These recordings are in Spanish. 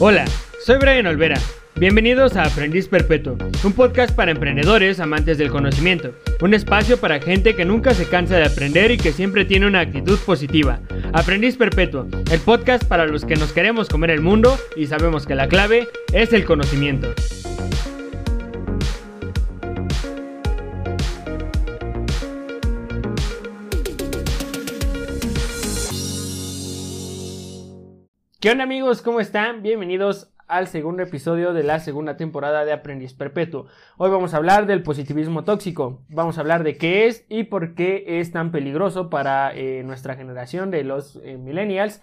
Hola, soy Brian Olvera. Bienvenidos a Aprendiz Perpetuo, un podcast para emprendedores amantes del conocimiento, un espacio para gente que nunca se cansa de aprender y que siempre tiene una actitud positiva. Aprendiz Perpetuo, el podcast para los que nos queremos comer el mundo y sabemos que la clave es el conocimiento. ¿Qué onda amigos? ¿Cómo están? Bienvenidos al segundo episodio de la segunda temporada de Aprendiz Perpetuo. Hoy vamos a hablar del positivismo tóxico. Vamos a hablar de qué es y por qué es tan peligroso para eh, nuestra generación de los eh, millennials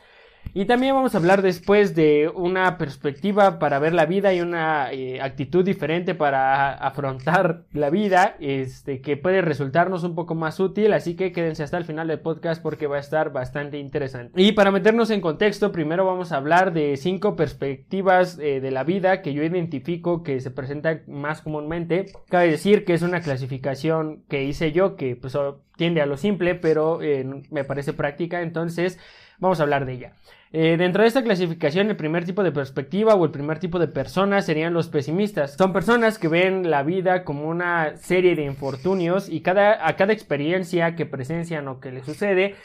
y también vamos a hablar después de una perspectiva para ver la vida y una eh, actitud diferente para afrontar la vida, este, que puede resultarnos un poco más útil, así que quédense hasta el final del podcast porque va a estar bastante interesante. Y para meternos en contexto, primero vamos a hablar de cinco perspectivas eh, de la vida que yo identifico que se presentan más comúnmente. Cabe decir que es una clasificación que hice yo que pues, tiende a lo simple, pero eh, me parece práctica, entonces vamos a hablar de ella. Eh, dentro de esta clasificación, el primer tipo de perspectiva o el primer tipo de personas serían los pesimistas. Son personas que ven la vida como una serie de infortunios y cada, a cada experiencia que presencian o que les sucede,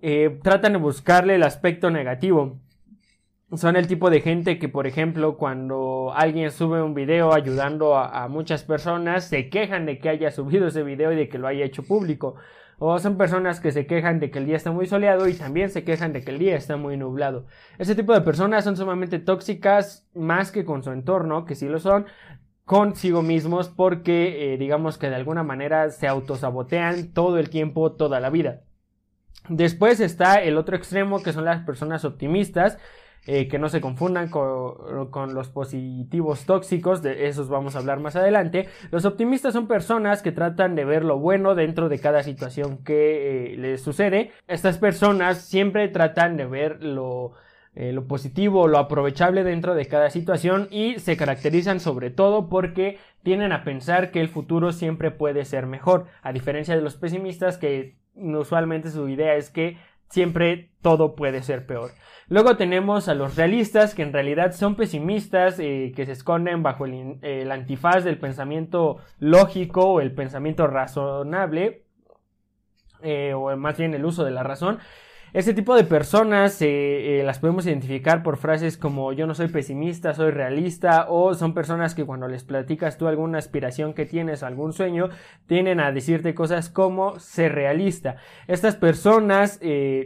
eh, tratan de buscarle el aspecto negativo. Son el tipo de gente que, por ejemplo, cuando alguien sube un video ayudando a muchas personas, se quejan de que haya subido ese video y de que lo haya hecho público. O son personas que se quejan de que el día está muy soleado y también se quejan de que el día está muy nublado. Ese tipo de personas son sumamente tóxicas más que con su entorno, que sí lo son, consigo mismos porque eh, digamos que de alguna manera se autosabotean todo el tiempo, toda la vida. Después está el otro extremo que son las personas optimistas eh, que no se confundan con, los positivos tóxicos, de esos vamos a hablar más adelante. Los optimistas son personas que tratan de ver lo bueno dentro de cada situación que eh, les sucede. Estas personas siempre tratan de ver lo, eh, lo positivo, lo aprovechable dentro de cada situación y se caracterizan sobre todo porque tienden a pensar que el futuro siempre puede ser mejor, a diferencia de los pesimistas que usualmente su idea es que siempre todo puede ser peor. Luego tenemos a los realistas, que en realidad son pesimistas, eh, que se esconden bajo el, antifaz del pensamiento lógico o el pensamiento razonable, eh, o más bien el uso de la razón. Este tipo de personas eh, las podemos identificar por frases como yo no soy pesimista, soy realista o son personas que cuando les platicas tú alguna aspiración que tienes, algún sueño, tienen a decirte cosas como ser realista. Estas personas,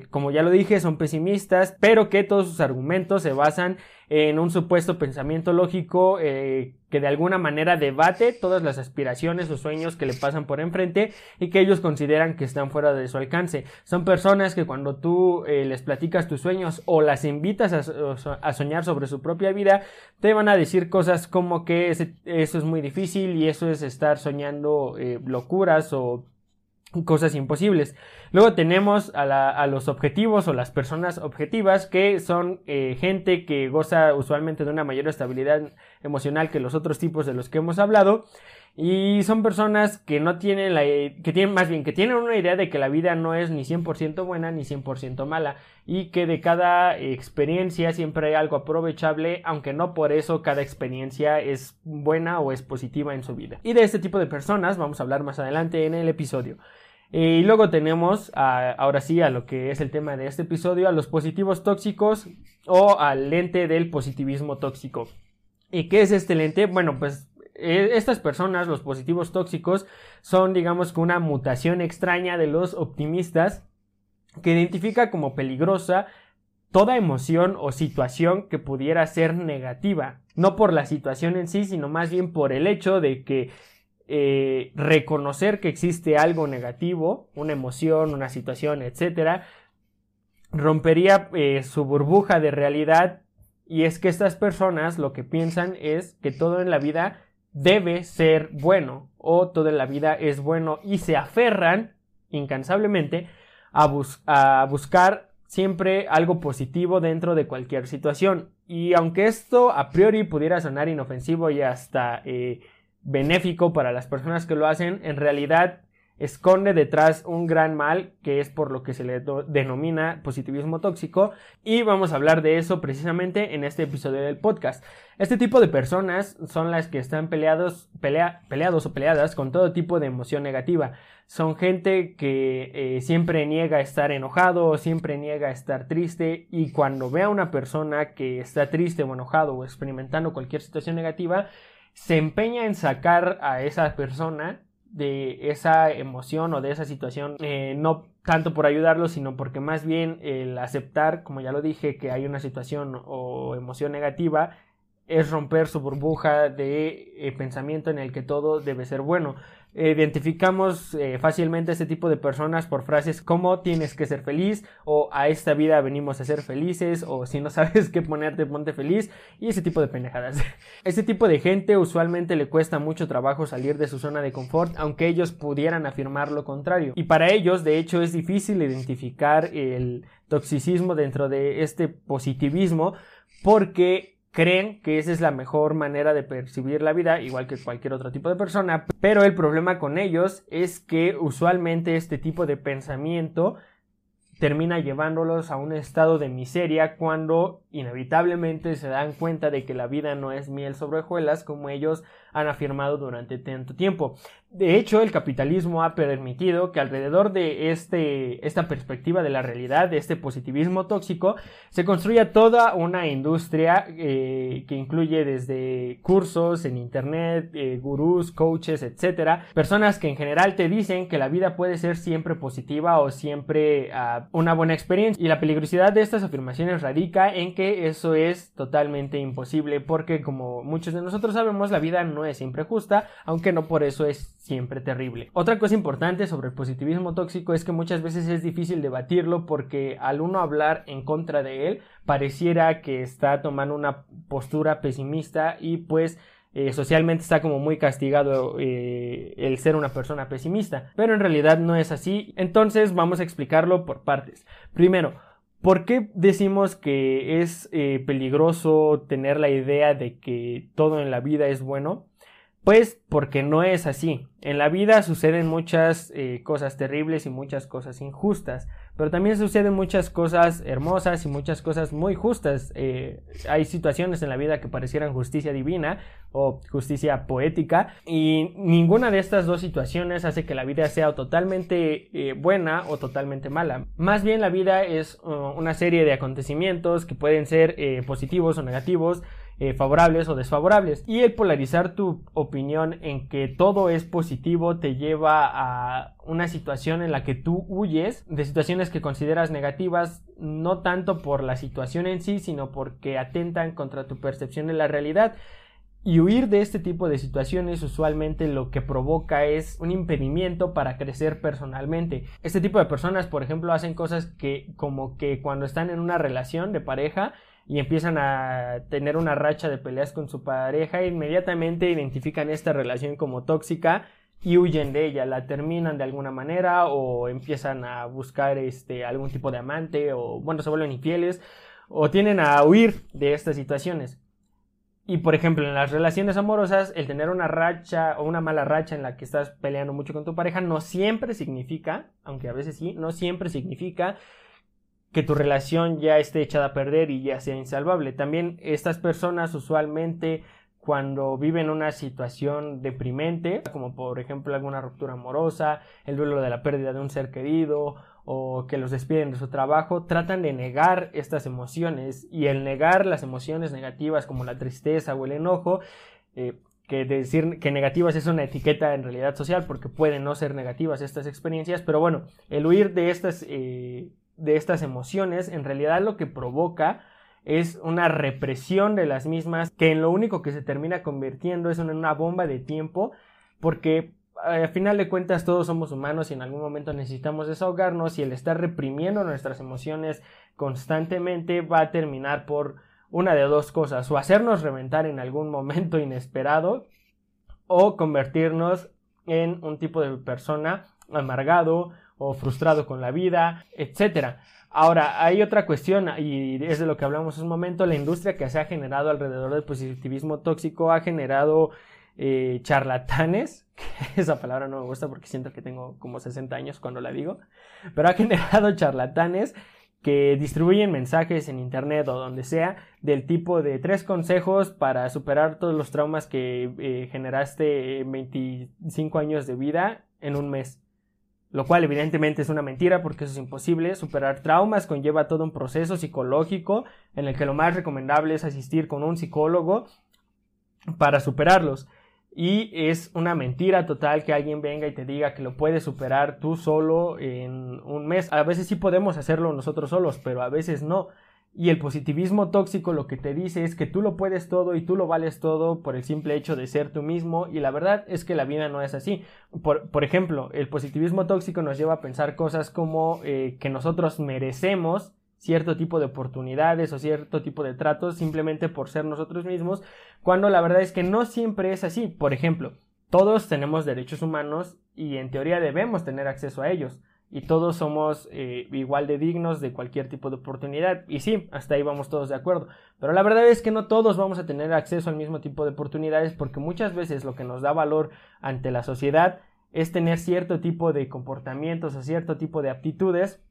como ya lo dije, son pesimistas, pero que todos sus argumentos se basan un supuesto pensamiento lógico eh, que de alguna manera debate todas las aspiraciones o sueños que le pasan por enfrente y que ellos consideran que están fuera de su alcance. Son personas que cuando tú eh, les platicas tus sueños o las invitas a, soñar sobre su propia vida, te van a decir cosas como que eso es muy difícil y eso es estar soñando eh, locuras o cosas imposibles. Luego tenemos a, los objetivos o las personas objetivas que son eh, gente que goza usualmente de una mayor estabilidad emocional que los otros tipos de los que hemos hablado y son personas que no tienen la que tienen más bien que tienen una idea de que la vida no es ni 100% buena ni 100% mala y que de cada experiencia siempre hay algo aprovechable, aunque no por eso cada experiencia es buena o es positiva en su vida. Y de este tipo de personas vamos a hablar más adelante en el episodio. Y luego tenemos, ahora sí, a lo que es el tema de este episodio, a los positivos tóxicos o al lente del positivismo tóxico. ¿Y qué es este lente? Bueno, pues estas personas, los positivos tóxicos, son digamos que una mutación extraña de los optimistas que identifica como peligrosa toda emoción o situación que pudiera ser negativa, no por la situación en sí, sino más bien por el hecho de que eh, reconocer que existe algo negativo, una emoción, una situación, etcétera, rompería eh, su burbuja de realidad. Y es que estas personas lo que piensan es que todo en la vida debe ser bueno o toda la vida es bueno y se aferran incansablemente a, buscar siempre algo positivo dentro de cualquier situación. Y aunque esto a priori pudiera sonar inofensivo y hasta eh, benéfico para las personas que lo hacen, en realidad esconde detrás un gran mal que es por lo que se le denomina positivismo tóxico y vamos a hablar de eso precisamente en este episodio del podcast. Este tipo de personas son las que están peleados, peleados o peleadas con todo tipo de emoción negativa. Son gente que eh, siempre niega estar enojado, siempre niega estar triste y cuando ve a una persona que está triste o enojado o experimentando cualquier situación negativa, se empeña en sacar a esa persona de esa emoción o de esa situación, eh, no tanto por ayudarlo, sino porque más bien el aceptar, como ya lo dije, que hay una situación o emoción negativa, es romper su burbuja de eh, pensamiento en el que todo debe ser bueno identificamos eh, fácilmente a este tipo de personas por frases como tienes que ser feliz o a esta vida venimos a ser felices o si no sabes qué ponerte ponte feliz y ese tipo de pendejadas. Este tipo de gente usualmente le cuesta mucho trabajo salir de su zona de confort aunque ellos pudieran afirmar lo contrario y para ellos de hecho es difícil identificar el toxicismo dentro de este positivismo porque creen que esa es la mejor manera de percibir la vida, igual que cualquier otro tipo de persona, pero el problema con ellos es que usualmente este tipo de pensamiento termina llevándolos a un estado de miseria cuando inevitablemente se dan cuenta de que la vida no es miel sobre hojuelas como ellos han afirmado durante tanto tiempo. De hecho, el capitalismo ha permitido que alrededor de este, esta perspectiva de la realidad, de este positivismo tóxico, se construya toda una industria eh, que incluye desde cursos en internet, eh, gurús, coaches, etcétera, personas que en general te dicen que la vida puede ser siempre positiva o siempre ah, una buena experiencia. Y la peligrosidad de estas afirmaciones radica en que eso es totalmente imposible, porque como muchos de nosotros sabemos, la vida no es siempre justa, aunque no por eso es siempre terrible. Otra cosa importante sobre el positivismo tóxico es que muchas veces es difícil debatirlo porque al uno hablar en contra de él pareciera que está tomando una postura pesimista y pues eh, socialmente está como muy castigado eh, el ser una persona pesimista, pero en realidad no es así. Entonces vamos a explicarlo por partes. Primero, ¿por qué decimos que es eh, peligroso tener la idea de que todo en la vida es bueno? Pues porque no es así. En la vida suceden muchas eh, cosas terribles y muchas cosas injustas, pero también suceden muchas cosas hermosas y muchas cosas muy justas. Eh, hay situaciones en la vida que parecieran justicia divina o justicia poética y ninguna de estas dos situaciones hace que la vida sea totalmente eh, buena o totalmente mala. Más bien la vida es uh, una serie de acontecimientos que pueden ser positivos o negativos eh, favorables o desfavorables. Y el polarizar tu opinión en que todo es positivo te lleva a una situación en la que tú huyes de situaciones que consideras negativas, no tanto por la situación en sí, sino porque atentan contra tu percepción de la realidad. Y huir de este tipo de situaciones usualmente lo que provoca es un impedimento para crecer personalmente. Este tipo de personas, por ejemplo, hacen cosas que como que cuando están en una relación de pareja y empiezan a tener una racha de peleas con su pareja, inmediatamente identifican esta relación como tóxica y huyen de ella, la terminan de alguna manera o empiezan a buscar este algún tipo de amante o bueno, se vuelven infieles o tienen a huir de estas situaciones. Y por ejemplo, en las relaciones amorosas, el tener una racha o una mala racha en la que estás peleando mucho con tu pareja no siempre significa, aunque a veces sí, no siempre significa que tu relación ya esté echada a perder y ya sea insalvable. También estas personas usualmente cuando viven una situación deprimente, como por ejemplo alguna ruptura amorosa, el duelo de la pérdida de un ser querido o que los despiden de su trabajo, tratan de negar estas emociones y el negar las emociones negativas como la tristeza o el enojo, eh, que decir que negativas es una etiqueta en realidad social porque pueden no ser negativas estas experiencias, pero bueno, el huir de estas eh, de estas emociones en realidad lo que provoca es una represión de las mismas que en lo único que se termina convirtiendo es en una bomba de tiempo porque eh, al final de cuentas todos somos humanos y en algún momento necesitamos desahogarnos y el estar reprimiendo nuestras emociones constantemente va a terminar por una de dos cosas o hacernos reventar en algún momento inesperado o convertirnos en un tipo de persona amargado o frustrado con la vida, etcétera. Ahora, hay otra cuestión, y es de lo que hablamos un momento, la industria que se ha generado alrededor del positivismo tóxico ha generado eh, charlatanes, que esa palabra no me gusta porque siento que tengo como 60 años cuando la digo, pero ha generado charlatanes que distribuyen mensajes en internet o donde sea del tipo de tres consejos para superar todos los traumas que eh, generaste en 25 años de vida en un mes. Lo cual evidentemente es una mentira porque eso es imposible. Superar traumas conlleva todo un proceso psicológico en el que lo más recomendable es asistir con un psicólogo para superarlos. Y es una mentira total que alguien venga y te diga que lo puedes superar tú solo en un mes. A veces sí podemos hacerlo nosotros solos, pero a veces no. Y el positivismo tóxico lo que te dice es que tú lo puedes todo y tú lo vales todo por el simple hecho de ser tú mismo. Y la verdad es que la vida no es así. Por, ejemplo, el positivismo tóxico nos lleva a pensar cosas como eh, que nosotros merecemos cierto tipo de oportunidades o cierto tipo de tratos simplemente por ser nosotros mismos, cuando la verdad es que no siempre es así. Por ejemplo, todos tenemos derechos humanos y en teoría debemos tener acceso a ellos. Y todos somos eh, igual de dignos de cualquier tipo de oportunidad. Y sí, hasta ahí vamos todos de acuerdo. Pero la verdad es que no todos vamos a tener acceso al mismo tipo de oportunidades porque muchas veces lo que nos da valor ante la sociedad es tener cierto tipo de comportamientos o cierto tipo de aptitudes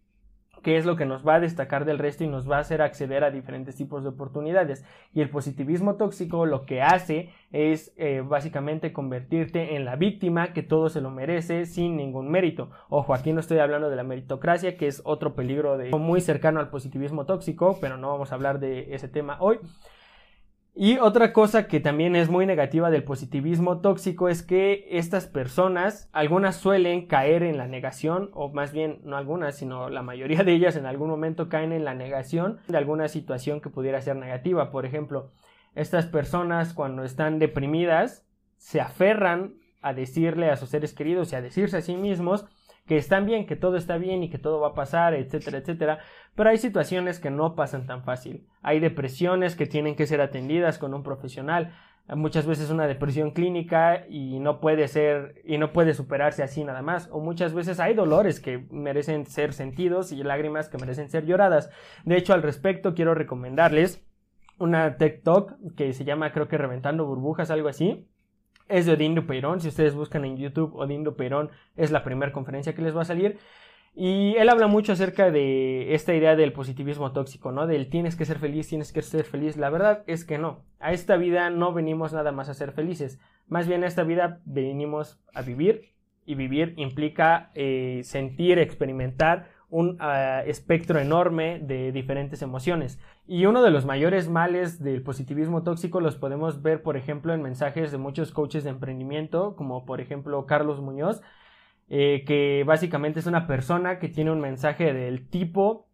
que es lo que nos va a destacar del resto y nos va a hacer acceder a diferentes tipos de oportunidades. Y el positivismo tóxico lo que hace es eh, básicamente convertirte en la víctima que todo se lo merece sin ningún mérito. Ojo, aquí no estoy hablando de la meritocracia, que es otro peligro muy cercano al positivismo tóxico, pero no vamos a hablar de ese tema hoy. Y otra cosa que también es muy negativa del positivismo tóxico es que estas personas, algunas suelen caer en la negación, o más bien no algunas, sino la mayoría de ellas en algún momento caen en la negación de alguna situación que pudiera ser negativa. Por ejemplo, estas personas cuando están deprimidas se aferran a decirle a sus seres queridos y a decirse a sí mismos que están bien, que todo está bien y que todo va a pasar, etcétera, etcétera. Pero hay situaciones que no pasan tan fácil. Hay depresiones que tienen que ser atendidas con un profesional. Muchas veces una depresión clínica y no puede ser y no puede superarse así nada más. O muchas veces hay dolores que merecen ser sentidos y lágrimas que merecen ser lloradas. De hecho, al respecto quiero recomendarles una TikTok que se llama creo que Reventando Burbujas, algo así es de Odín Dupeirón. Si ustedes buscan en YouTube Odín Dupeirón, es la primera conferencia que les va a salir. Y él habla mucho acerca de esta idea del positivismo tóxico, ¿no? Del tienes que ser feliz, tienes que ser feliz. La verdad es que no. A esta vida no venimos nada más a ser felices. Más bien a esta vida venimos a vivir. Y vivir implica eh, sentir, experimentar un ah, espectro enorme de diferentes emociones. Y uno de los mayores males del positivismo tóxico los podemos ver, por ejemplo, en mensajes de muchos coaches de emprendimiento, como por ejemplo Carlos Muñoz, eh, que básicamente es una persona que tiene un mensaje del tipo,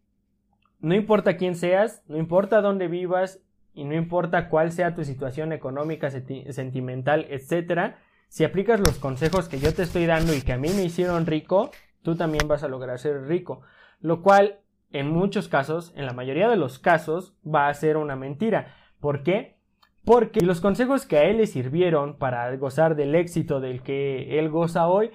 no importa quién seas, no importa dónde vivas y no importa cuál sea tu situación económica, sentimental, etcétera, si aplicas los consejos que yo te estoy dando y que a mí me hicieron rico, tú también vas a lograr ser rico. Lo cual, en muchos casos, en la mayoría de los casos, va a ser una mentira. ¿Por qué? Porque los consejos que a él le sirvieron para gozar del éxito del que él goza hoy,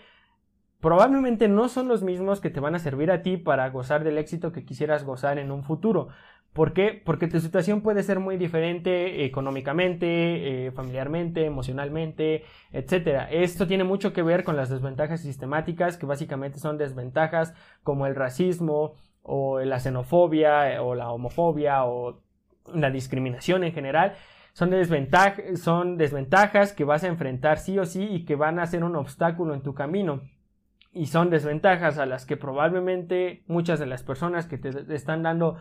probablemente no son los mismos que te van a servir a ti para gozar del éxito que quisieras gozar en un futuro. ¿Por qué? Porque tu situación puede ser muy diferente económicamente, eh, familiarmente, emocionalmente, etc. Esto tiene mucho que ver con las desventajas sistemáticas, que básicamente son desventajas como el racismo o la xenofobia o la homofobia o la discriminación en general. Son, son desventajas que vas a enfrentar sí o sí y que van a ser un obstáculo en tu camino y son desventajas a las que probablemente muchas de las personas que te están dando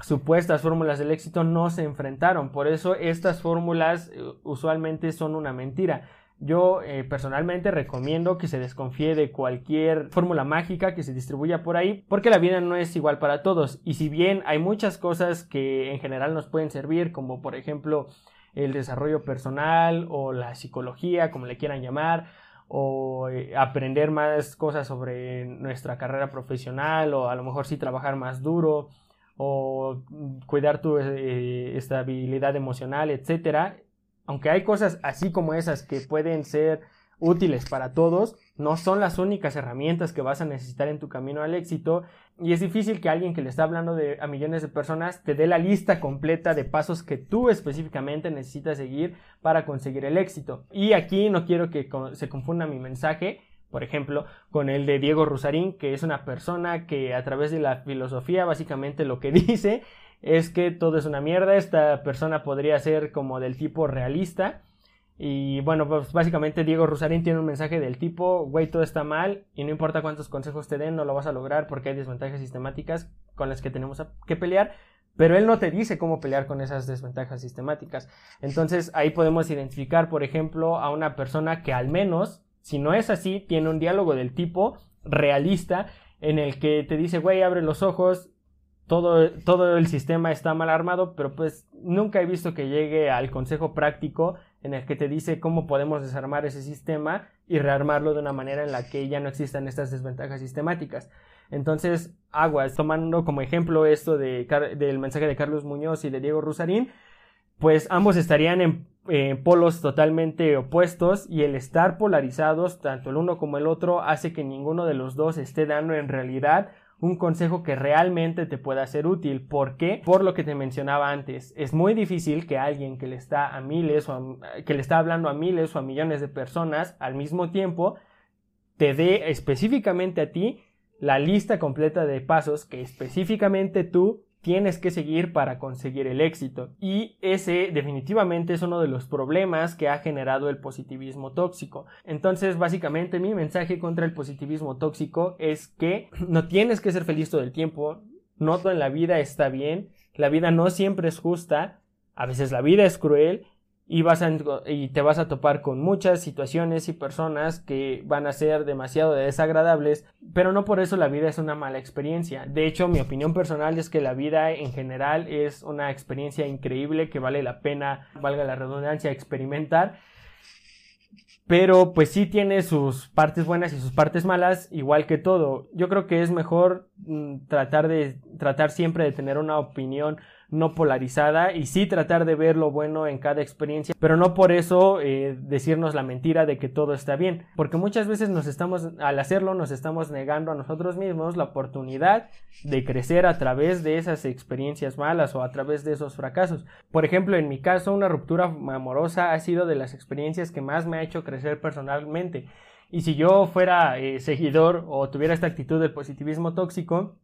supuestas fórmulas del éxito no se enfrentaron. Por eso estas fórmulas eh, usualmente son una mentira. Yo eh, personalmente recomiendo que se desconfíe de cualquier fórmula mágica que se distribuya por ahí, porque la vida no es igual para todos. Y si bien hay muchas cosas que en general nos pueden servir, como por ejemplo el desarrollo personal o la psicología, como le quieran llamar, o eh, aprender más cosas sobre nuestra carrera profesional, o a lo mejor sí trabajar más duro, o cuidar tu eh, estabilidad emocional, etcétera. Aunque hay cosas así como esas que pueden ser útiles para todos, no son las únicas herramientas que vas a necesitar en tu camino al éxito y es difícil que alguien que le está hablando de, a millones de personas te dé la lista completa de pasos que tú específicamente necesitas seguir para conseguir el éxito. Y aquí no quiero que se confunda mi mensaje, por ejemplo, con el de Diego Rusarín, que es una persona que a través de la filosofía básicamente lo que dice es que todo es una mierda, esta persona podría ser como del tipo realista y bueno, pues básicamente Diego Rusarín tiene un mensaje del tipo, güey, todo está mal y no importa cuántos consejos te den, no lo vas a lograr porque hay desventajas sistemáticas con las que tenemos que pelear, pero él no te dice cómo pelear con esas desventajas sistemáticas. Entonces ahí podemos identificar, por ejemplo, a una persona que al menos, si no es así, tiene un diálogo del tipo realista en el que te dice, güey, abre los ojos, todo, todo el sistema está mal armado, pero pues nunca he visto que llegue al consejo práctico en el que te dice cómo podemos desarmar ese sistema y rearmarlo de una manera en la que ya no existan estas desventajas sistemáticas. Entonces, aguas, tomando como ejemplo esto de, del mensaje de Carlos Muñoz y de Diego Rusarín, pues ambos estarían en, en polos totalmente opuestos y el estar polarizados, tanto el uno como el otro, hace que ninguno de los dos esté dando en realidad un consejo que realmente te pueda ser útil. ¿Por qué? Por lo que te mencionaba antes. Es muy difícil que alguien que le está a miles o que le está hablando a miles o a millones de personas al mismo tiempo te dé específicamente a ti la lista completa de pasos que específicamente tú tienes que seguir para conseguir el éxito. Y ese definitivamente es uno de los problemas que ha generado el positivismo tóxico. Entonces, básicamente mi mensaje contra el positivismo tóxico es que no tienes que ser feliz todo el tiempo, no todo en la vida está bien, la vida no siempre es justa, a veces la vida es cruel y, vas y te vas a topar con muchas situaciones y personas que van a ser demasiado desagradables, pero no por eso la vida es una mala experiencia. De hecho, mi opinión personal es que la vida en general es una experiencia increíble que vale la pena, valga la redundancia, experimentar. Pero pues sí tiene sus partes buenas y sus partes malas, igual que todo. Yo creo que es mejor mm, tratar de tratar siempre de tener una opinión no polarizada y sí tratar de ver lo bueno en cada experiencia, pero no por eso eh, decirnos la mentira de que todo está bien, porque muchas veces nos estamos, al hacerlo, nos estamos negando a nosotros mismos la oportunidad de crecer a través de esas experiencias malas o a través de esos fracasos. Por ejemplo, en mi caso, una ruptura amorosa ha sido de las experiencias que más me ha hecho crecer personalmente. Y si yo fuera eh, seguidor o tuviera esta actitud del positivismo tóxico,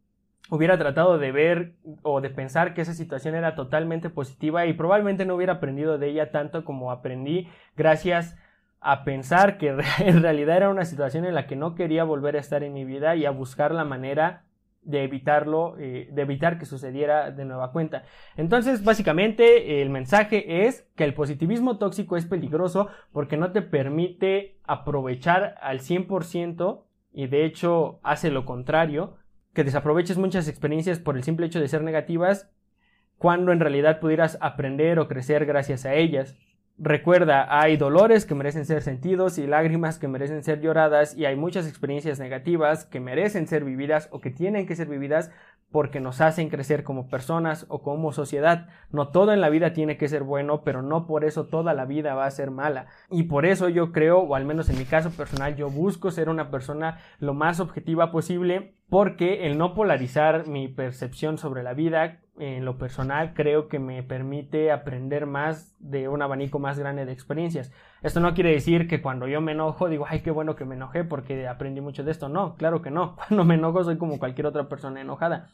hubiera tratado de ver o de pensar que esa situación era totalmente positiva y probablemente no hubiera aprendido de ella tanto como aprendí gracias a pensar que en realidad era una situación en la que no quería volver a estar en mi vida y a buscar la manera de evitarlo, eh, de evitar que sucediera de nueva cuenta. Entonces, básicamente, el mensaje es que el positivismo tóxico es peligroso porque no te permite aprovechar al 100% y de hecho hace lo contrario que desaproveches muchas experiencias por el simple hecho de ser negativas, cuando en realidad pudieras aprender o crecer gracias a ellas. Recuerda, hay dolores que merecen ser sentidos y lágrimas que merecen ser lloradas y hay muchas experiencias negativas que merecen ser vividas o que tienen que ser vividas porque nos hacen crecer como personas o como sociedad. No todo en la vida tiene que ser bueno, pero no por eso toda la vida va a ser mala. Y por eso yo creo, o al menos en mi caso personal, yo busco ser una persona lo más objetiva posible porque el no polarizar mi percepción sobre la vida en lo personal creo que me permite aprender más de un abanico más grande de experiencias. Esto no quiere decir que cuando yo me enojo digo, ay, qué bueno que me enojé porque aprendí mucho de esto. No, claro que no. Cuando me enojo soy como cualquier otra persona enojada.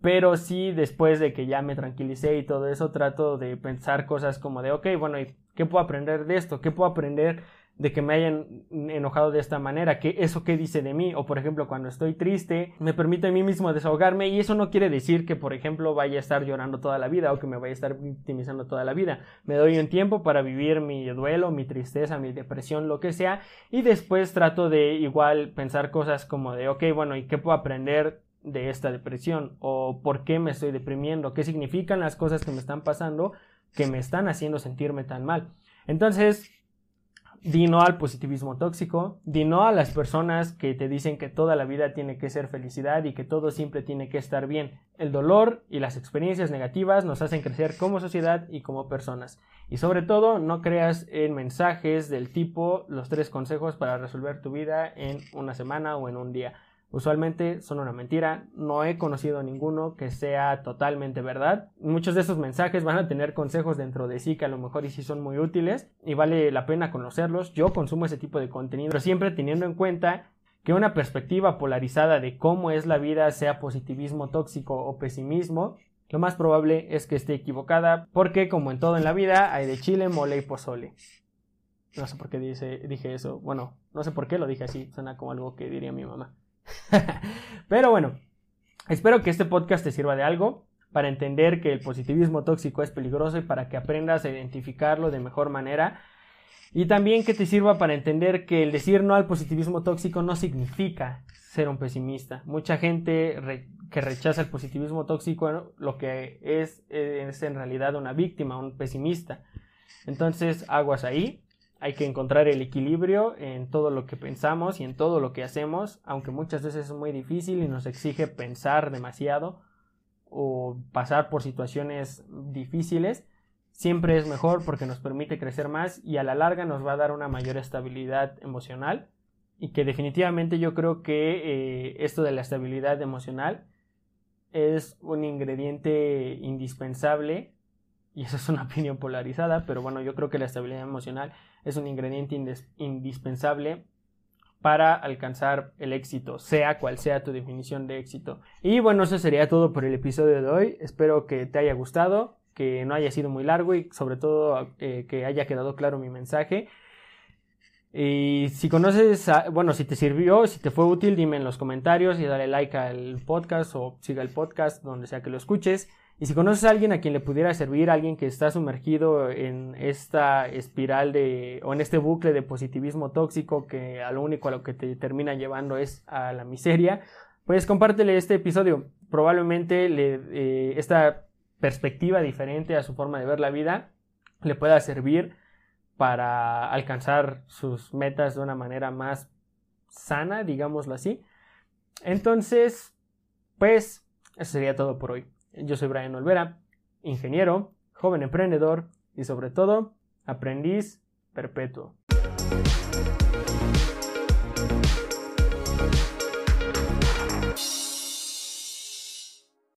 Pero sí, después de que ya me tranquilicé y todo eso, trato de pensar cosas como de, ok, bueno, ¿qué puedo aprender de esto? ¿Qué puedo aprender de que me hayan enojado de esta manera, que eso qué dice de mí, o por ejemplo cuando estoy triste, me permite a mí mismo desahogarme y eso no quiere decir que por ejemplo vaya a estar llorando toda la vida o que me vaya a estar victimizando toda la vida. Me doy un tiempo para vivir mi duelo, mi tristeza, mi depresión, lo que sea, y después trato de igual pensar cosas como de, ok, bueno, ¿y qué puedo aprender de esta depresión? ¿O por qué me estoy deprimiendo? ¿Qué significan las cosas que me están pasando que me están haciendo sentirme tan mal? Entonces, di no al positivismo tóxico, di no a las personas que te dicen que toda la vida tiene que ser felicidad y que todo siempre tiene que estar bien. El dolor y las experiencias negativas nos hacen crecer como sociedad y como personas. Y sobre todo, no creas en mensajes del tipo los tres consejos para resolver tu vida en una semana o en un día. Usualmente son una mentira, no he conocido ninguno que sea totalmente verdad. Muchos de esos mensajes van a tener consejos dentro de sí que a lo mejor y sí son muy útiles y vale la pena conocerlos. Yo consumo ese tipo de contenido, pero siempre teniendo en cuenta que una perspectiva polarizada de cómo es la vida, sea positivismo tóxico o pesimismo, lo más probable es que esté equivocada, porque como en todo en la vida, hay de chile, mole y pozole. No sé por qué dije eso. Bueno, no sé por qué lo dije así. Suena como algo que diría mi mamá. Pero bueno, espero que este podcast te sirva de algo para entender que el positivismo tóxico es peligroso y para que aprendas a identificarlo de mejor manera. Y también que te sirva para entender que el decir no al positivismo tóxico no significa ser un pesimista. Mucha gente que rechaza el positivismo tóxico lo que es es en realidad una víctima, un pesimista. Entonces, aguas ahí hay que encontrar el equilibrio en todo lo que pensamos y en todo lo que hacemos, aunque muchas veces es muy difícil y nos exige pensar demasiado o pasar por situaciones difíciles, siempre es mejor porque nos permite crecer más y a la larga nos va a dar una mayor estabilidad emocional. Y que definitivamente yo creo que eh, esto de la estabilidad emocional es un ingrediente indispensable y eso es una opinión polarizada, pero bueno, yo creo que la estabilidad emocional es un ingrediente indispensable para alcanzar el éxito, sea cual sea tu definición de éxito. Y bueno, eso sería todo por el episodio de hoy. Espero que te haya gustado, que no haya sido muy largo y sobre todo eh, que haya quedado claro mi mensaje. Y si conoces, bueno, si te sirvió, si te fue útil, dime en los comentarios y dale like al podcast o siga el podcast donde sea que lo escuches. Y si conoces a alguien a quien le pudiera servir, alguien que está sumergido en esta espiral de, o en este bucle de positivismo tóxico que a lo único a lo que te termina llevando es a la miseria, pues compártele este episodio. Probablemente le, eh, esta perspectiva diferente a su forma de ver la vida le pueda servir para alcanzar sus metas de una manera más sana, digámoslo así. Entonces, pues, eso sería todo por hoy. Yo soy Brian Olvera, ingeniero, joven emprendedor y sobre todo aprendiz perpetuo.